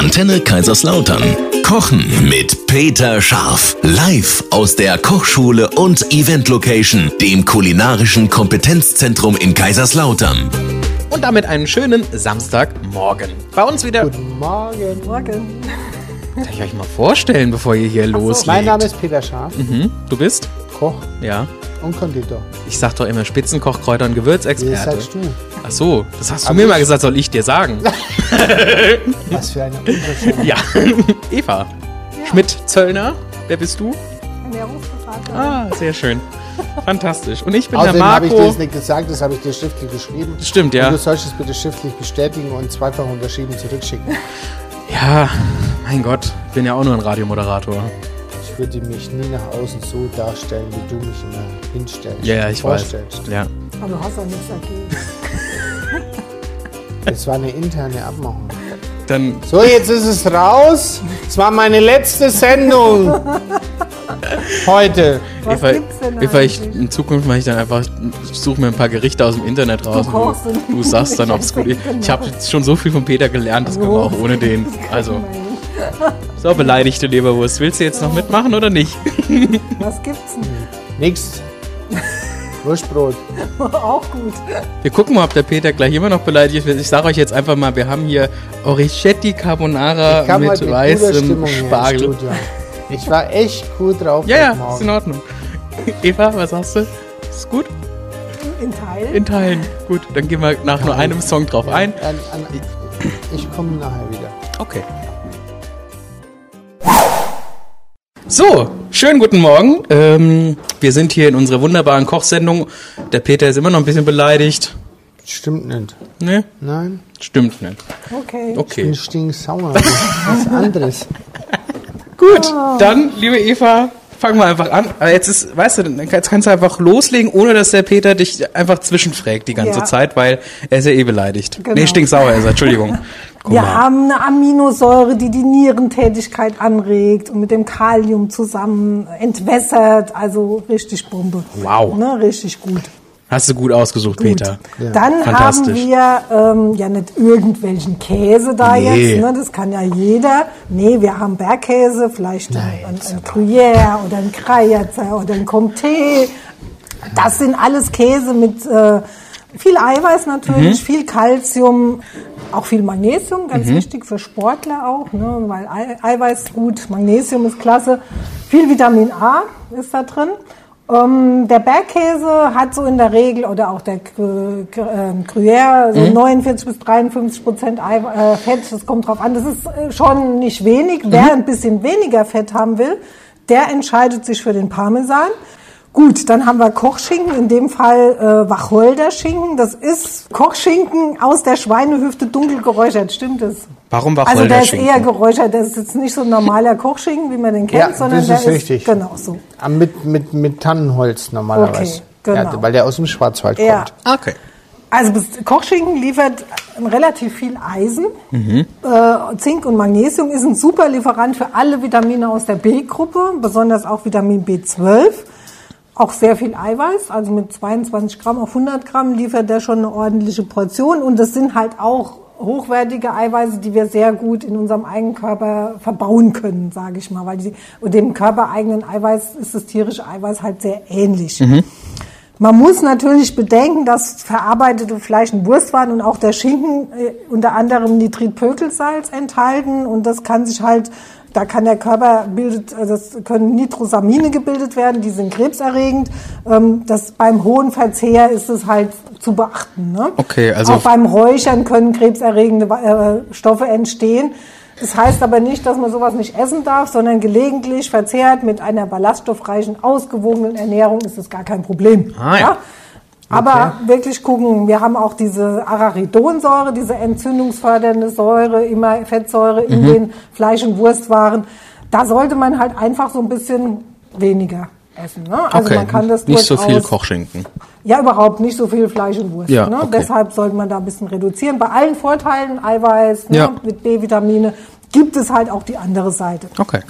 Antenne Kaiserslautern. Kochen mit Peter Scharf. Live aus der Kochschule und Event Location, dem kulinarischen Kompetenzzentrum in Kaiserslautern. Und damit einen schönen Samstagmorgen. Bei uns wieder. Guten Morgen. Morgen. Darf ich euch mal vorstellen, bevor ihr hier loslegt? Mein Name ist Peter Scharf, Mhm. Du bist? Koch Ja. und Konditor. Ich sag doch immer Spitzenkoch, Kräuter und Gewürzexperte. sagst du? Ach so, das hast du Aber mir mal gesagt, soll ich dir sagen. Was für eine Unterschied. ja. Eva. Schmidt-Zöllner. Wer bist du? Ernährungsberater. Ah, sehr schön. Fantastisch. Und ich bin der Außerdem habe ich dir Marco. das nicht gesagt, das habe ich dir schriftlich geschrieben. Stimmt, Und ja. du sollst es bitte schriftlich bestätigen und zweifach unterschrieben zurückschicken. Ja, mein Gott. Ich bin ja auch nur ein Radiomoderator. Ich würde mich nie nach außen so darstellen, wie du mich immer hinstellst. Ja, ja, ich weiß. vorstellst. Ja. Aber du hast doch nichts dagegen. Das war eine interne Abmachung. Dann So, jetzt ist es raus. Es war meine letzte Sendung. Heute. Was Eva, gibt's denn Eva, ich, in Zukunft mache ich dann einfach, ich suche mir ein paar Gerichte aus dem Internet raus. und kochst und- du, du sagst dann, ob es gut ist. Ich habe jetzt schon so viel von Peter gelernt, das können wir auch ohne den. Also, so beleidigte Leberwurst. Willst du jetzt noch mitmachen oder nicht? Was gibt's denn? Nix. Wurstbrot. Auch gut. Wir gucken mal, ob der Peter gleich immer noch beleidigt ist. Ich sage euch jetzt einfach mal, wir haben hier Orichetti Carbonara mit weißem Spargel. Ich war echt gut drauf Ja, ja, ist in Ordnung. Eva, was sagst du? Ist gut? In Teilen. In Teilen. Gut, dann gehen wir nach nur einem Song drauf ein. An, an, ich komme nachher wieder. Okay. So, schönen guten Morgen. Ähm, wir sind hier in unserer wunderbaren Kochsendung. Der Peter ist immer noch ein bisschen beleidigt. Stimmt nicht. Ne? Nein, Stimmt nicht. Okay. ich Okay. bin stinksauer. Was anderes. Gut, dann, liebe Eva, fangen wir einfach an. Aber jetzt ist, weißt du, dann kannst kannst du einfach loslegen, ohne dass der Peter dich einfach zwischenfragt die ganze Ja. Zeit, weil er ist ja eh beleidigt. Genau. Nee, stinksauer ist er, Entschuldigung. Guck Wir mal. haben eine Aminosäure, die die Nierentätigkeit anregt und mit dem Kalium zusammen entwässert. Also richtig Bombe. Wow. Ne, richtig gut. Hast du gut ausgesucht, Gut. Peter. Dann haben wir ähm, ja nicht irgendwelchen Käse da Nee. jetzt, ne? das kann ja jeder. Nee, wir haben Bergkäse, vielleicht ein, ein, ein Gruyère oder ein Krajatzer oder ein Comté. Das sind alles Käse mit äh, viel Eiweiß Mhm. natürlich, viel Calcium, auch viel Magnesium, ganz wichtig für Sportler auch, ne? weil Ei- Eiweiß gut, Magnesium ist klasse. Viel Vitamin A ist da drin. Ähm, der Bergkäse hat so in der Regel, oder auch der ähm, Gruyère, so 49 bis 53 Prozent Ei- äh, Fett, das kommt drauf an. Das ist äh, schon nicht wenig. Wer ein bisschen weniger Fett haben will, der entscheidet sich für den Parmesan. Gut, dann haben wir Kochschinken, in dem Fall äh, Wacholderschinken. Das ist Kochschinken aus der Schweinehüfte dunkel geräuchert, stimmt das? Warum Also der ist Wacholderschinken? eher geräuchert, das ist jetzt nicht so ein normaler Kochschinken, wie man den kennt, Ja, sondern das der ist richtig. genau so. Ah, Mit, mit, mit Tannenholz normalerweise. Okay, genau. ja, weil der aus dem Schwarzwald Ja. kommt. Okay. Also Kochschinken liefert relativ viel Eisen. Mhm. Äh, Zink und Magnesium ist ein super Lieferant für alle Vitamine aus der B-Gruppe, besonders auch Vitamin B12. Auch sehr viel Eiweiß, also mit 22 Gramm auf 100 Gramm liefert der schon eine ordentliche Portion. Und das sind halt auch hochwertige Eiweiße, die wir sehr gut in unserem Eigenkörper verbauen können, sage ich mal. Weil die, und dem körpereigenen Eiweiß ist das tierische Eiweiß halt sehr ähnlich. Man muss natürlich bedenken, dass verarbeitete Fleisch- und Wurstwaren und auch der Schinken äh, unter anderem Nitritpökelsalz enthalten und das kann sich halt, da kann der Körper bildet, also das können Nitrosamine gebildet werden, die sind krebserregend. Ähm, das beim hohen Verzehr ist es halt zu beachten. Ne? Okay, also- auch beim Räuchern können krebserregende äh, Stoffe entstehen. Das heißt aber nicht, dass man sowas nicht essen darf, sondern gelegentlich verzehrt mit einer ballaststoffreichen, ausgewogenen Ernährung ist es gar kein Problem. Ah, ja. Aber wirklich gucken, wir haben auch diese Arachidonsäure, diese entzündungsfördernde Säure, immer Fettsäure Mhm. in den Fleisch- und Wurstwaren. Da sollte man halt einfach so ein bisschen weniger essen. Ne? Also okay. man kann das Nicht so viel Kochschinken. ja, überhaupt nicht so viel Fleisch und Wurst. Ja, ne? okay. Deshalb sollte man da ein bisschen reduzieren. Bei allen Vorteilen, Eiweiß ne, Ja. mit B-Vitamine, gibt es halt auch die andere Seite. Okay.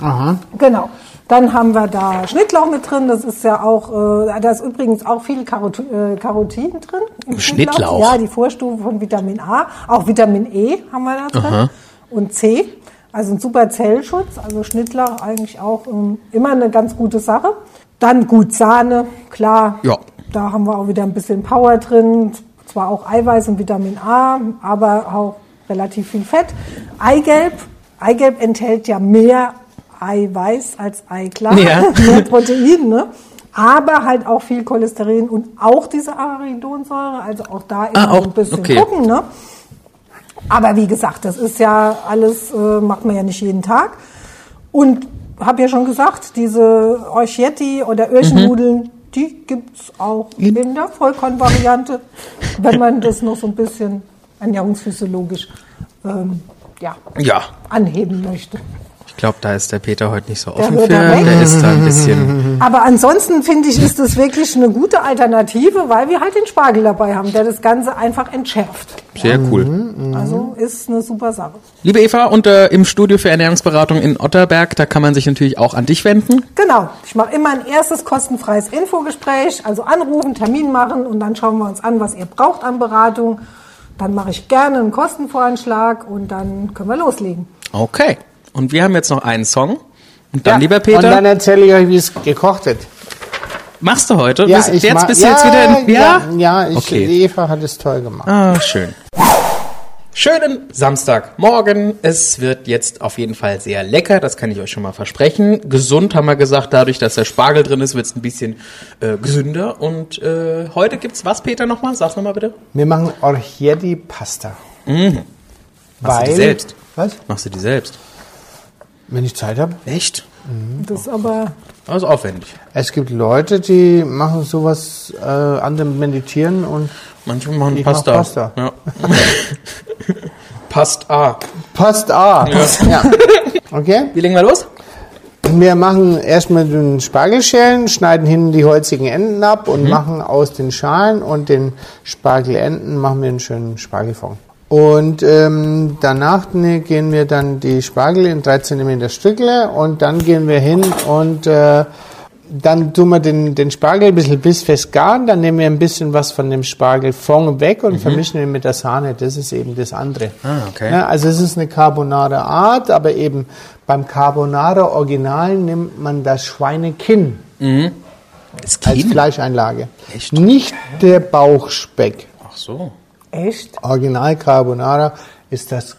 Genau. Dann haben wir da Schnittlauch mit drin. Das ist ja auch, äh, da ist übrigens auch viel Karot äh, Carotin drin. im Schnittlauch? Ja, die Vorstufe von Vitamin A. Auch Vitamin E haben wir da drin. Und C. Also ein super Zellschutz, also Schnittlauch eigentlich auch ähm, immer eine ganz gute Sache. Dann gut Sahne, klar. Ja. Da haben wir auch wieder ein bisschen Power drin. Zwar auch Eiweiß und Vitamin A, aber auch relativ viel Fett. Eigelb. Eigelb enthält ja mehr Eiweiß als Eiklar. Ja. mehr Protein, ne? Aber halt auch viel Cholesterin und auch diese Arachidonsäure. Also auch da immer Ah, auch, ein bisschen okay. gucken, ne? Aber wie gesagt, das ist ja alles, äh, macht man ja nicht jeden Tag. Und habe ja schon gesagt, diese Orchetti oder Öhrchennudeln, die gibt's auch in der Vollkornvariante, wenn man das noch so ein bisschen ernährungsphysiologisch ähm, ja, Ja. anheben möchte. Ich glaube, da ist der Peter heute nicht so Der offen hört für. Der ist da ein bisschen. Aber ansonsten finde ich, ist das wirklich eine gute Alternative, weil wir halt den Spargel dabei haben, der das Ganze einfach entschärft. Sehr cool. Also ist eine super Sache. Liebe Eva, und äh, im Studio für Ernährungsberatung in Otterberg, da kann man sich natürlich auch an dich wenden. Genau, ich mache immer ein erstes kostenfreies Infogespräch, also anrufen, Termin machen und dann schauen wir uns an, was ihr braucht an Beratung. Dann mache ich gerne einen Kostenvoranschlag und dann können wir loslegen. Okay. Und wir haben jetzt noch einen Song. Und dann, Ja, lieber Und Peter, dann erzähle ich euch, wie es gekocht wird. machst du heute? Ja, bist, ich jetzt bist du ja, jetzt wieder in. Ja? Ja, ja ich, Okay. Eva hat es toll gemacht. Ah, schön. Schönen Samstagmorgen. Es wird jetzt auf jeden Fall sehr lecker, das kann ich euch schon mal versprechen. Gesund haben wir gesagt, dadurch, dass der Spargel drin ist, wird es ein bisschen äh, gesünder. Und äh, heute gibt's was, Peter, nochmal? Sag's nochmal bitte. Wir machen Orchietti Pasta. Machst du die selbst? Was? Machst du die selbst? Wenn ich Zeit habe. Echt? Das ist aber Also aufwendig. Es gibt Leute, die machen sowas, äh, andere meditieren und Manche machen Ich mach Pasta. Pasta. Ja. Pasta. passt A. Ja. Okay? Wie legen wir los? Wir machen erstmal den Spargelschälen, schneiden hinten die holzigen Enden ab und Mhm. machen aus den Schalen und den Spargelenden machen wir einen schönen Spargelfond. Und ähm, danach ne, gehen wir dann die Spargel in 3 cm Stückle und dann gehen wir hin und äh, dann tun wir den, den Spargel ein bisschen bissfest garen, dann nehmen wir ein bisschen was von dem Spargelfond weg und vermischen ihn mit der Sahne. Das ist eben das andere. Mhm. Ah, okay. Ja, also es ist eine Carbonara Art, aber eben beim Carbonara Original nimmt man das Schweinekinn Das als? Fleischeinlage. Echt? Nicht der Bauchspeck. Ach so. Echt. Original Carbonara ist das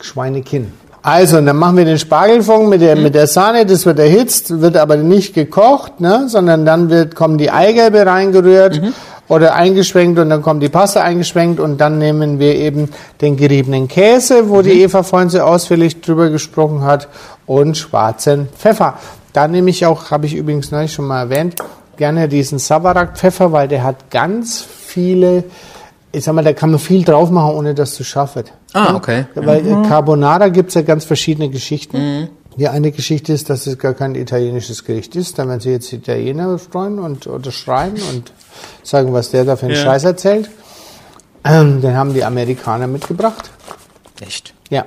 Schweinekinn. Also, und dann machen wir den Spargelfond mit der, mit der Sahne, das wird erhitzt, wird aber nicht gekocht, ne, sondern dann wird, kommen die Eigelbe reingerührt oder eingeschwenkt und dann kommt die Pasta eingeschwenkt und dann nehmen wir eben den geriebenen Käse, wo die Eva vorhin so ausführlich drüber gesprochen hat und schwarzen Pfeffer. Da nehme ich auch, habe ich übrigens neulich schon mal erwähnt, gerne diesen Savarak-Pfeffer, weil der hat ganz viele ich sag mal, da kann man viel drauf machen, ohne dass es scharf wird. Ah, okay. Weil äh, Carbonara gibt's ja ganz verschiedene Geschichten. Die eine Geschichte ist, dass es gar kein italienisches Gericht ist. Da werden sie jetzt Italiener freuen und oder schreien und sagen, was der da für einen Ja. Scheiß erzählt. Ähm, den haben die Amerikaner mitgebracht. Echt? Ja,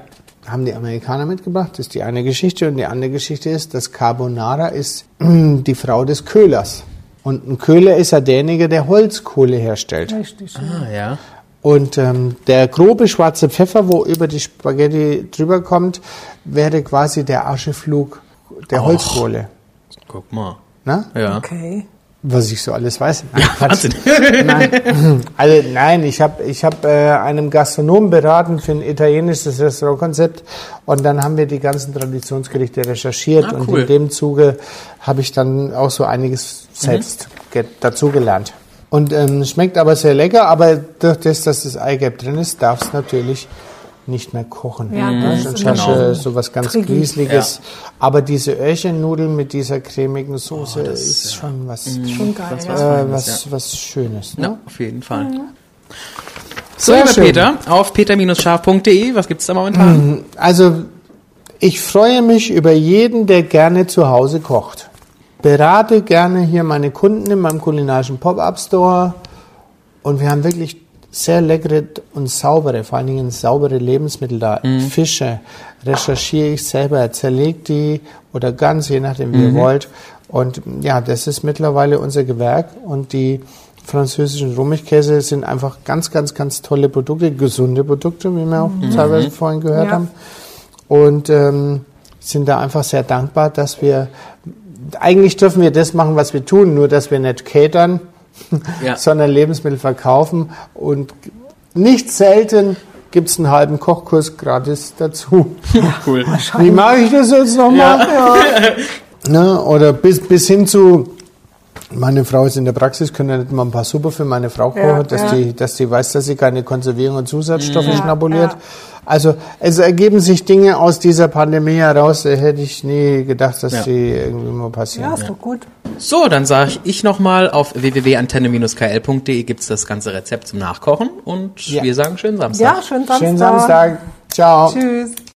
haben die Amerikaner mitgebracht. Das ist die eine Geschichte. Und die andere Geschichte ist, dass Carbonara ist die Frau des Köhlers. Und ein Köhler ist ja derjenige, der Holzkohle herstellt. Richtig. Ah, ja. Und ähm, der grobe schwarze Pfeffer, wo über die Spaghetti drüber kommt, wäre quasi der Ascheflug der Holzkohle. Guck mal. Na? Ja. Okay. Was ich so alles weiß. Nein, Quatsch. Wahnsinn. Nein, also nein, ich habe ich hab, äh, einem Gastronom beraten für ein italienisches Restaurantkonzept und dann haben wir die ganzen Traditionsgerichte recherchiert Ah, und cool. in dem Zuge habe ich dann auch so einiges selbst ge dazugelernt. Und ähm, schmeckt aber sehr lecker, aber durch das, dass das Eigelb drin ist, darf es natürlich nicht mehr kochen. Ja, das Sonst ist hast genau. so was ganz Tricky. Grieseliges. Aber diese Öhrchennudeln mit dieser cremigen Soße ist schon was, Schon geil. Das ja. war's. äh, was, was Schönes. Ne? Ja, auf jeden Fall. So, Sehr lieber schön. Peter, auf peter-scharf.de, was gibt's da momentan? Also, ich freue mich über jeden, der gerne zu Hause kocht. Berate gerne hier meine Kunden in meinem kulinarischen Pop-Up-Store. Und wir haben wirklich sehr leckere und saubere, vor allen Dingen saubere Lebensmittel da. Fische recherchiere ich selber, zerlege die oder ganz, je nachdem wie ihr wollt. Und ja, das ist mittlerweile unser Gewerk. Und die französischen Rummichkäse sind einfach ganz, ganz, ganz tolle Produkte, gesunde Produkte, wie wir auch teilweise vorhin gehört Ja. haben. und ähm, sind da einfach sehr dankbar, dass wir, eigentlich dürfen wir das machen, was wir tun, nur dass wir nicht catern, Ja. sondern Lebensmittel verkaufen und nicht selten gibt es einen halben Kochkurs gratis dazu. Cool. Wie mache ich das jetzt nochmal? Ja. Ne? Oder bis, bis hin zu, meine Frau ist in der Praxis, können ja nicht mal ein paar Suppe für meine Frau kochen, Ja, dass, ja. Die, dass die weiß, dass sie keine Konservierung und Zusatzstoffe Ja, schnabuliert. ja. Also es ergeben sich Dinge aus dieser Pandemie heraus, da hätte ich nie gedacht, dass Ja. die irgendwie mal passieren. Ja, ist doch gut. So, dann sage ich nochmal, auf www.antenne-kl.de gibt's das ganze Rezept zum Nachkochen und Ja. wir sagen schönen Samstag. Ja, schönen Samstag. Schönen Samstag. Ciao. Tschüss.